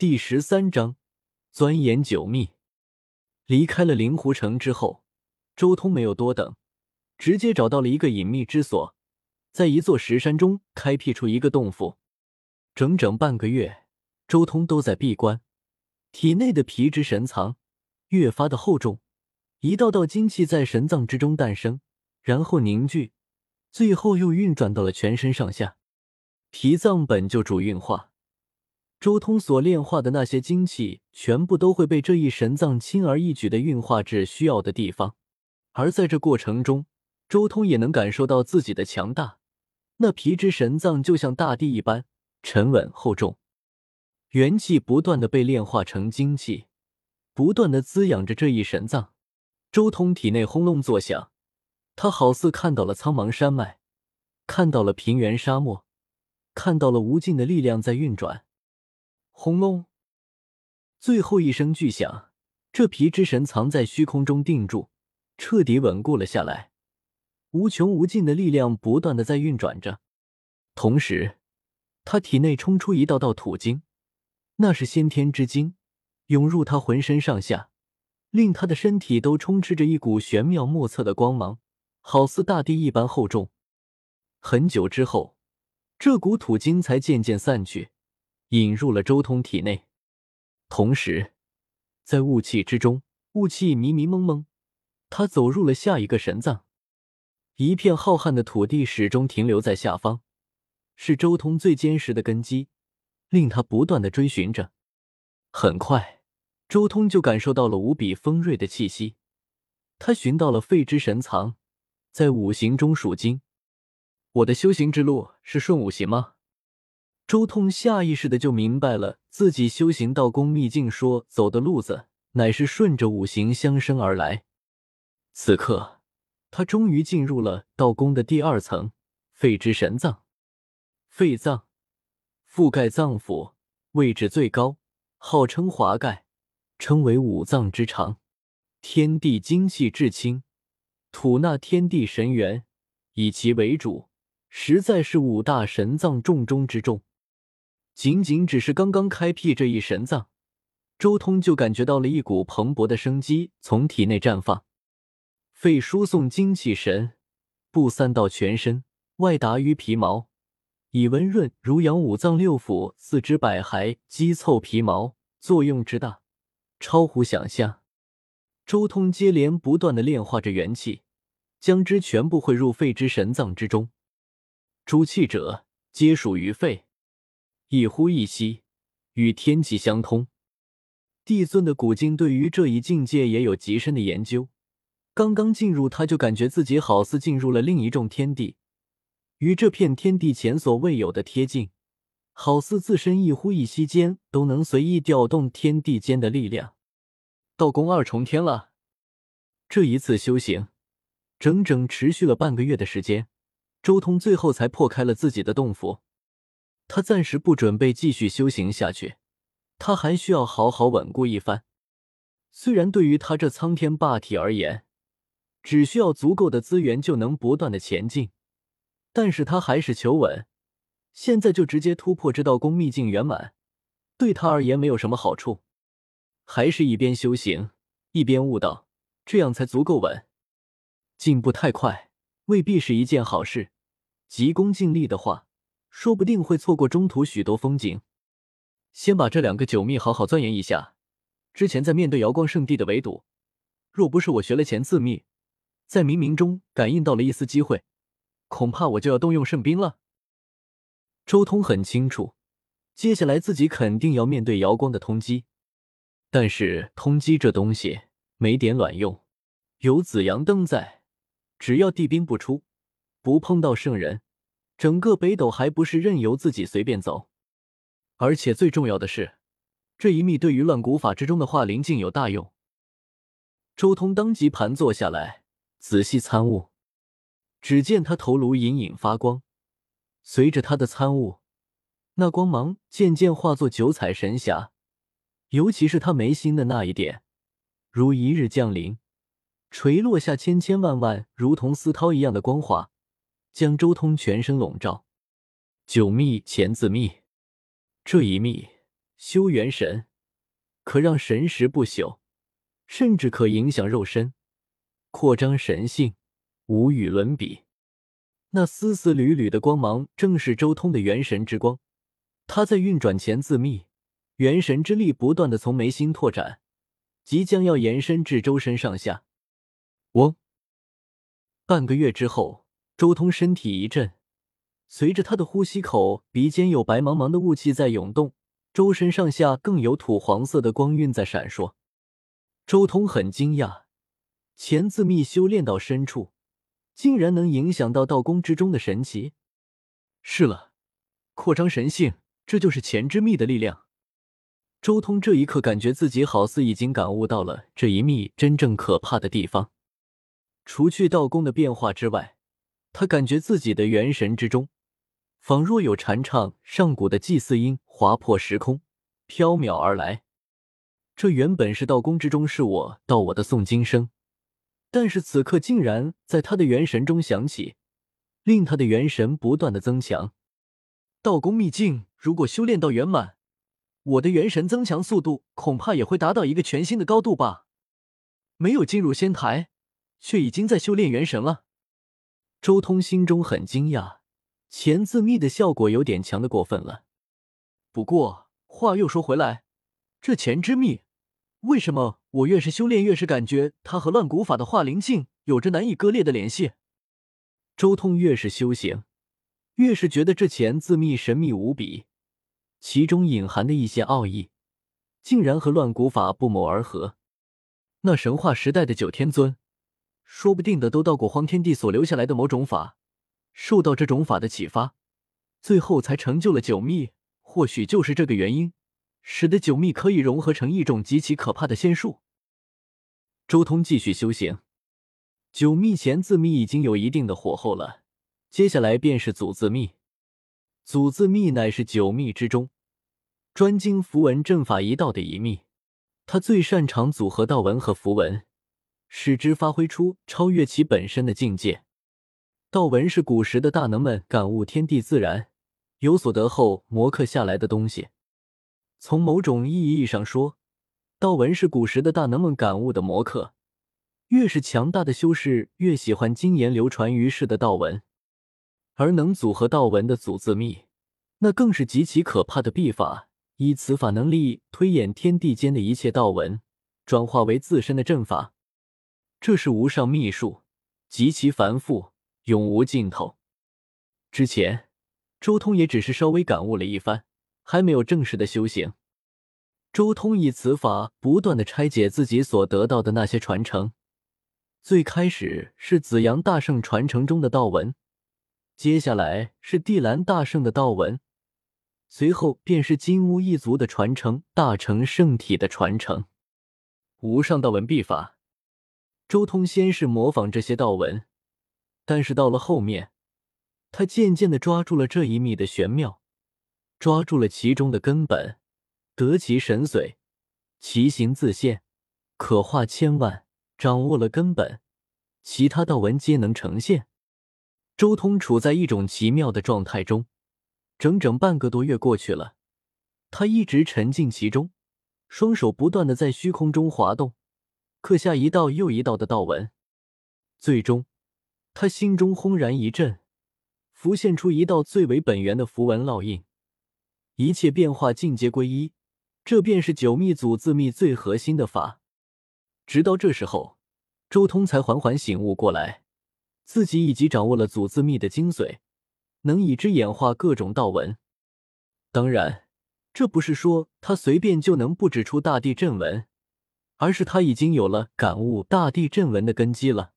第十三章钻研九秘。离开了灵狐城之后，周通没有多等，直接找到了一个隐秘之所，在一座石山中开辟出一个洞府。整整半个月，周通都在闭关，体内的皮质神藏越发的厚重，一道道精气在神脏之中诞生，然后凝聚，最后又运转到了全身上下。脾脏本就主运化。周通所炼化的那些精气，全部都会被这一神脏轻而易举的运化至需要的地方。而在这过程中，周通也能感受到自己的强大。那皮之神脏就像大地一般沉稳厚重，元气不断的被炼化成精气，不断的滋养着这一神脏。周通体内轰隆作响，他好似看到了苍茫山脉，看到了平原沙漠，看到了无尽的力量在运转。轰隆！最后一声巨响，这皮之神藏在虚空中定住，彻底稳固了下来。无穷无尽的力量不断的在运转着，同时，他体内冲出一道道土精，那是先天之精，涌入他浑身上下，令他的身体都充斥着一股玄妙莫测的光芒，好似大地一般厚重。很久之后，这股土精才渐渐散去。引入了周通体内，同时，在雾气之中，雾气迷迷蒙蒙，他走入了下一个神藏。一片浩瀚的土地始终停留在下方，是周通最坚实的根基，令他不断的追寻着。很快，周通就感受到了无比锋锐的气息。他寻到了废之神藏，在五行中属金。我的修行之路是顺五行吗？周通下意识的就明白了，自己修行道功秘境说走的路子，乃是顺着五行相生而来。此刻，他终于进入了道功的第二层——肺之神脏。肺脏覆盖脏腑，位置最高，号称华盖，称为五脏之长。天地精气至清，吐纳天地神元，以其为主，实在是五大神脏重中之重。仅仅只是刚刚开辟这一神脏，周通就感觉到了一股蓬勃的生机从体内绽放。肺输送精气神，布散到全身，外达于皮毛，以温润濡养五脏六腑、四肢百骸，肌凑皮毛，作用之大，超乎想象。周通接连不断的炼化着元气，将之全部汇入肺之神脏之中。诸气者，皆属于肺。一呼一吸，与天气相通。帝尊的古经对于这一境界也有极深的研究。刚刚进入，他就感觉自己好似进入了另一重天地，与这片天地前所未有的贴近，好似自身一呼一吸间都能随意调动天地间的力量。道功二重天了。这一次修行，整整持续了半个月的时间，周通最后才破开了自己的洞府。他暂时不准备继续修行下去，他还需要好好稳固一番。虽然对于他这苍天霸体而言，只需要足够的资源就能不断的前进，但是他还是求稳。现在就直接突破这道功秘境圆满，对他而言没有什么好处。还是一边修行一边悟道，这样才足够稳。进步太快未必是一件好事，急功近利的话。说不定会错过中途许多风景。先把这两个九秘好好钻研一下。之前在面对瑶光圣地的围堵，若不是我学了前四秘，在冥冥中感应到了一丝机会，恐怕我就要动用圣兵了。周通很清楚，接下来自己肯定要面对瑶光的通缉，但是通缉这东西没点卵用。有紫阳灯在，只要地兵不出，不碰到圣人。整个北斗还不是任由自己随便走，而且最重要的是，这一秘对于乱古法之中的化灵境有大用。周通当即盘坐下来，仔细参悟。只见他头颅隐隐发光，随着他的参悟，那光芒渐渐化作九彩神霞，尤其是他眉心的那一点，如一日降临，垂落下千千万万如同丝绦一样的光华。将周通全身笼罩。九秘前字秘，这一秘修元神，可让神识不朽，甚至可影响肉身，扩张神性，无与伦比。那丝丝缕缕的光芒，正是周通的元神之光。他在运转前自秘，元神之力不断的从眉心拓展，即将要延伸至周身上下。嗡！半个月之后，周通身体一震，随着他的呼吸口，鼻尖有白茫茫的雾气在涌动，周身上下更有土黄色的光晕在闪烁。周通很惊讶，前自秘修炼到深处。竟然能影响到道宫之中的神奇，是了，扩张神性，这就是前之秘的力量。周通这一刻感觉自己好似已经感悟到了这一秘真正可怕的地方。除去道宫的变化之外，他感觉自己的元神之中，仿若有禅唱上古的祭祀音划破时空，飘渺而来。这原本是道宫之中是我道我的诵经声。但是此刻竟然在他的元神中响起，令他的元神不断的增强。道宫秘境如果修炼到圆满，我的元神增强速度恐怕也会达到一个全新的高度吧。没有进入仙台，却已经在修炼元神了。周通心中很惊讶，钱自秘的效果有点强的过分了。不过话又说回来，这钱之秘。为什么我越是修炼，越是感觉它和乱古法的化灵境有着难以割裂的联系？周通越是修行，越是觉得这钱自秘神秘无比，其中隐含的一些奥义，竟然和乱古法不谋而合。那神话时代的九天尊，说不定的都到过荒天帝所留下来的某种法，受到这种法的启发，最后才成就了九秘。或许就是这个原因。使得九秘可以融合成一种极其可怕的仙术。周通继续修行，九秘前字秘已经有一定的火候了，接下来便是祖字秘。祖字秘乃是九秘之中专精符文阵法一道的一秘，他最擅长组合道文和符文，使之发挥出超越其本身的境界。道文是古时的大能们感悟天地自然有所得后磨刻下来的东西。从某种意义上说，道文是古时的大能们感悟的魔刻。越是强大的修士，越喜欢经言流传于世的道文，而能组合道文的祖字秘，那更是极其可怕的秘法。以此法能力推演天地间的一切道文，转化为自身的阵法，这是无上秘术，极其繁复，永无尽头。之前，周通也只是稍微感悟了一番。还没有正式的修行，周通以此法不断的拆解自己所得到的那些传承。最开始是紫阳大圣传承中的道文，接下来是地蓝大圣的道文，随后便是金乌一族的传承，大成圣体的传承。无上道文秘法，周通先是模仿这些道文，但是到了后面，他渐渐的抓住了这一秘的玄妙。抓住了其中的根本，得其神髓，其形自现，可化千万。掌握了根本，其他道文皆能呈现。周通处在一种奇妙的状态中，整整半个多月过去了，他一直沉浸其中，双手不断的在虚空中滑动，刻下一道又一道的道文。最终，他心中轰然一震，浮现出一道最为本源的符文烙印。一切变化尽皆归一，这便是九秘祖字秘最核心的法。直到这时候，周通才缓缓醒悟过来，自己已经掌握了祖字秘的精髓，能以之演化各种道文。当然，这不是说他随便就能布置出大地阵纹，而是他已经有了感悟大地震纹的根基了。